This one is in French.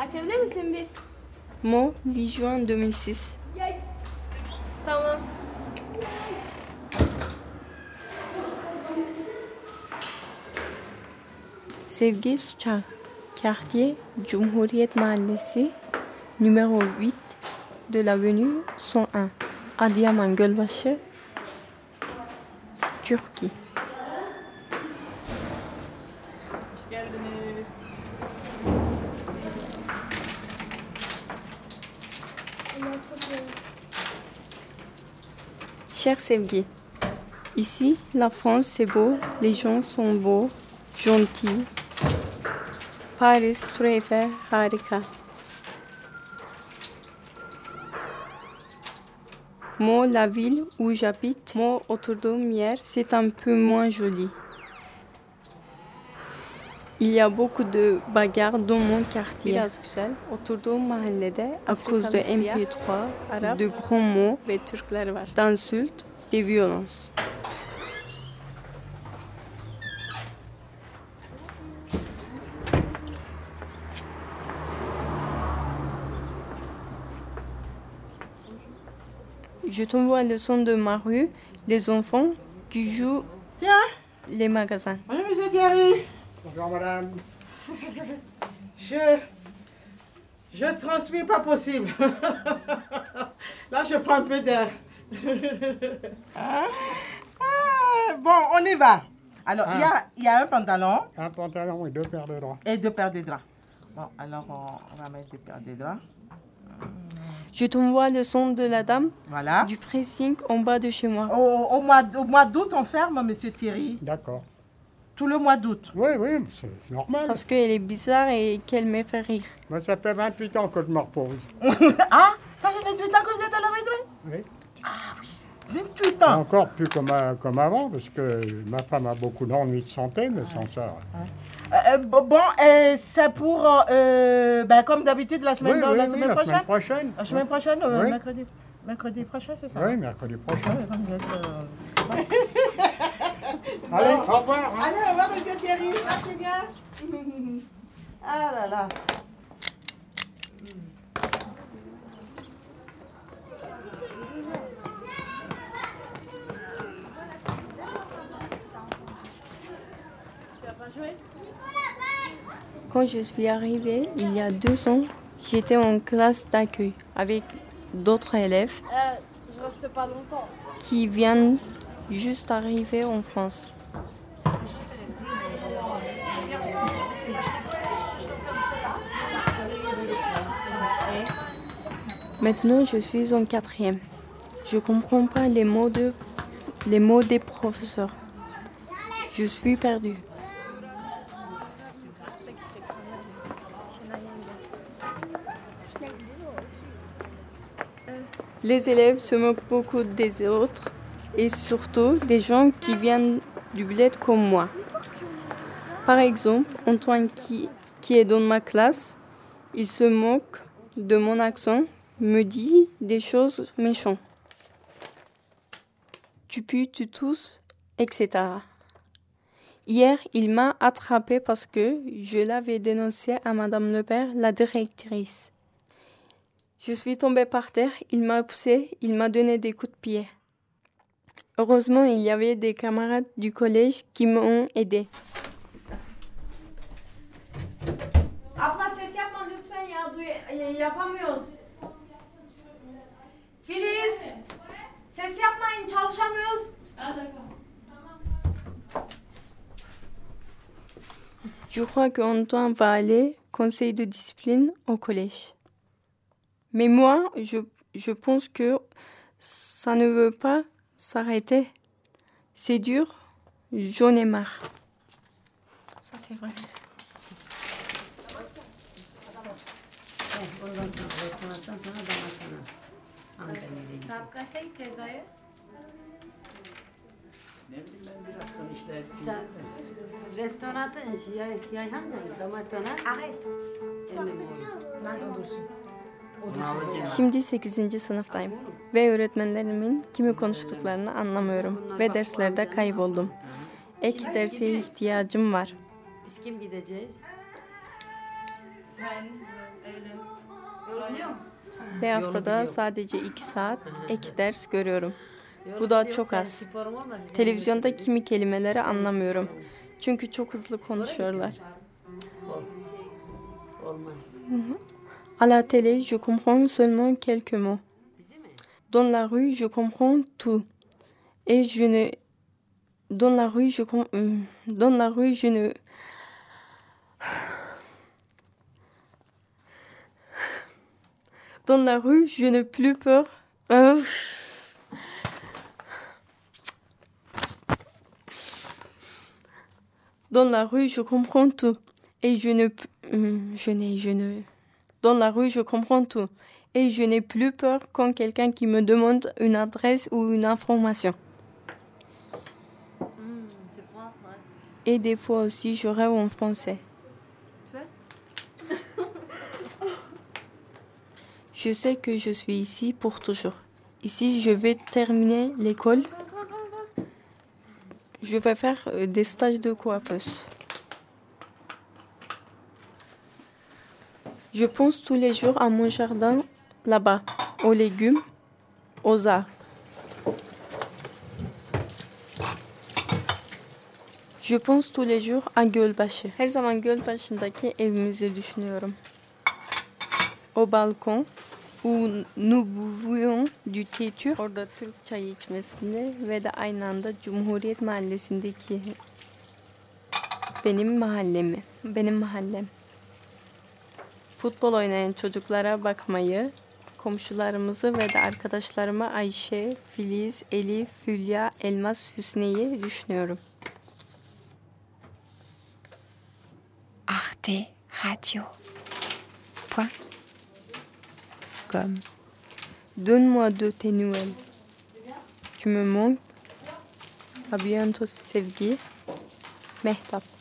Açabilir misin biz? Mo, 8 juin 2006. Tamam. Sevgi Suçak, quartier Cumhuriyet Mahallesi, numéro 8 de l'avenue 101, Adıyaman Gölbaşı, Türkiye. Hoş geldiniz. Cher Sevgi, ici la France c'est beau, les gens sont beaux, gentils. Paris, Eiffel, harika. Moi, la ville où j'habite, moi, oturduğum yer, c'est un peu moins joli. Il y a beaucoup de bagarres dans mon quartier. Biraz güzel. Oturduğum mahallede à cause de MP3, de grands mots ve Türkler var. D'insultes, de violences. Je t'envoie le son de ma rue, les enfants qui jouent Tiens, les magasins. bonjour monsieur Thierry. Bonjour madame. Je. Je transpire pas possible. Là, je prends un peu d'air. Ah, bon, on y va. Alors, il y, a, il y a un pantalon Un pantalon et deux paires de draps. et deux paires de draps. Bon, alors on, on va mettre deux paires de draps. Je t'envoie le son de la dame Voilà. du pressing en bas de chez moi. Au, au mois, au mois d'août, on ferme, monsieur Thierry. D'accord. Tout le mois d'août. Oui, oui, c'est normal. Parce qu'elle est bizarre et qu'elle me fait rire. Moi, ça fait 28 ans que je me repose. ah, ça fait 28 ans que vous êtes à la retraite? Oui. 28 Pas ans. Encore plus comme, à- comme avant, parce que ma femme a beaucoup d'ennuis de santé, mais sans ça. Euh, euh, bon, euh, c'est pour, euh, euh, ben, comme d'habitude, la semaine, oui, dans- oui, la oui, semaine la prochaine. semaine prochaine. La semaine prochaine, euh, Oui. mercredi, mercredi prochain, c'est ça? Oui, mercredi prochain. Ouais, Allez, au revoir. hein. Allez, au revoir, monsieur Thierry. Merci bien. ah là là. Quand je suis arrivée il y a deux ans, j'étais en classe d'accueil avec d'autres élèves Euh, je reste pas longtemps. qui viennent juste d'arriver en France. Maintenant, je suis en quatrième. Je comprends pas les mots, de, les mots des professeurs. Je suis perdue. Les élèves se moquent beaucoup des autres et surtout des gens qui viennent du bled comme moi. Par exemple, Antoine qui, est dans ma classe, il se moque de mon accent, me dit des choses méchantes. Tu pues, tu tousses, etc. Hier, il m'a attrapé parce que je l'avais dénoncé à Madame Le Père, la directrice. Je suis tombée par terre, il m'a poussé, il m'a donné des coups de pied. Heureusement, il y avait des camarades du collège qui m'ont aidé. Abla ses yapma lütfen ya. Duy ya- yapamıyoruz. Filiz. Ses yapmayın çalışamıyoruz. Je crois qu'Antoine va aller conseil de discipline au collège. Mais moi, je, je pense que ça ne veut pas s'arrêter. C'est dur, j'en ai marre. Ça, c'est vrai. Saat? Ne bileyim ben biraz sonra. Sen restoranın yay. Ben. Şimdi 8. sınıftayım ve öğretmenlerimin kimi konuştuklarını anlamıyorum ve derslerde kayboldum. Ek derse ihtiyacım var. Biz kim gideceğiz? Yoruluyor musun? Ve haftada sadece iki saat ek ders görüyorum. Bu da çok az. Televizyonda kimi kelimeleri anlamıyorum. Çünkü çok hızlı konuşuyorlar. Olmaz. À la télé, je comprends seulement quelques mots. Dans la rue, je comprends tout. Et je ne dans la rue, je euh, dans la rue, je ne Dans la rue, je n'ai plus peur. Euh, Dans la rue, je comprends tout. Et je ne... euh, Je n'ai... Je ne... Dans la rue, je comprends tout. Et je n'ai plus peur quand quelqu'un qui me demande une adresse ou une information. Hmm, c'est froid, ouais. Et des fois aussi, je rêve en français. Je sais que je suis ici pour toujours. Ici, je vais terminer l'école. Je vais faire euh, des stages de coiffeuse. Je pense tous les jours à mon jardin là-bas, aux légumes, aux arbres. Je pense tous les jours à Gölbaşı. Her zaman Gölbaşı'ndaki evimizi düşünüyorum. O balkon, où nous buvions du thé turc. Orada Türk çayı içmesini ve de aynı anda Cumhuriyet Mahallesi'ndeki benim mahallemi, benim mahallem. Futbol oynayan çocuklara bakmayı, komşularımızı ve de arkadaşlarıma Ayşe, Filiz, Elif, Hülya, Elmas, Hüsniye'yi düşünüyorum. Arte Radio. Point. Com. Donne-moi de tes nouvelles. Tu me manques. À bientôt sevgi. Mehtap.